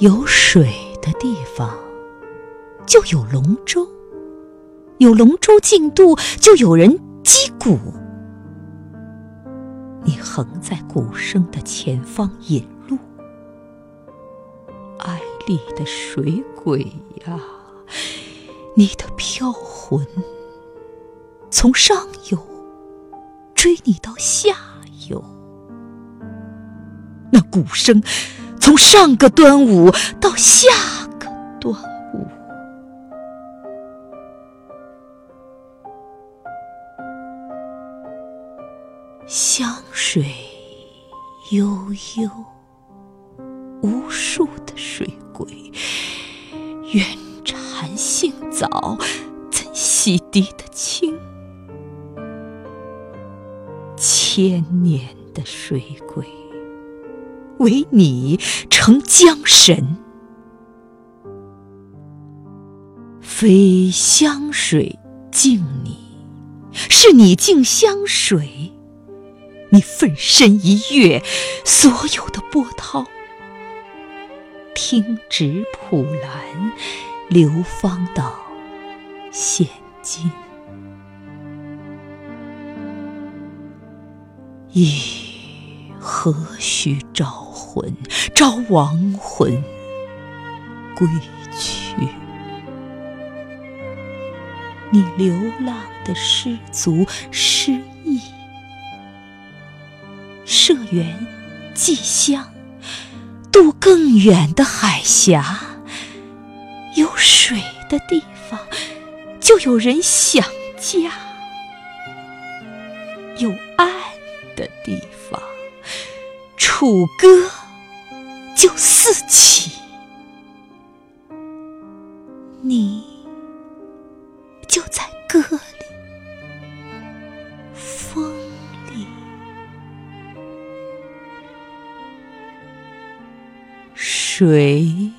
有水的地方，就有龙舟；有龙舟竞渡，就有人击鼓。你横在鼓声的前方引路，爱丽的水鬼呀，你的飘魂，从上游追你到下游。那鼓声。从上个端午到下个端午，香水悠悠，无数的水鬼，愿蝉性早，怎洗涤得清？千年的水鬼。唯你成江神，非香水敬你，是你敬香水。你奋身一跃，所有的波涛，听直普兰，流芳到现今。一。何须招魂？招亡魂归去。你流浪的失足失意，社员寄乡，渡更远的海峡。有水的地方，就有人想家；有岸的地方。楚歌就四起，你就在歌里，风里，水。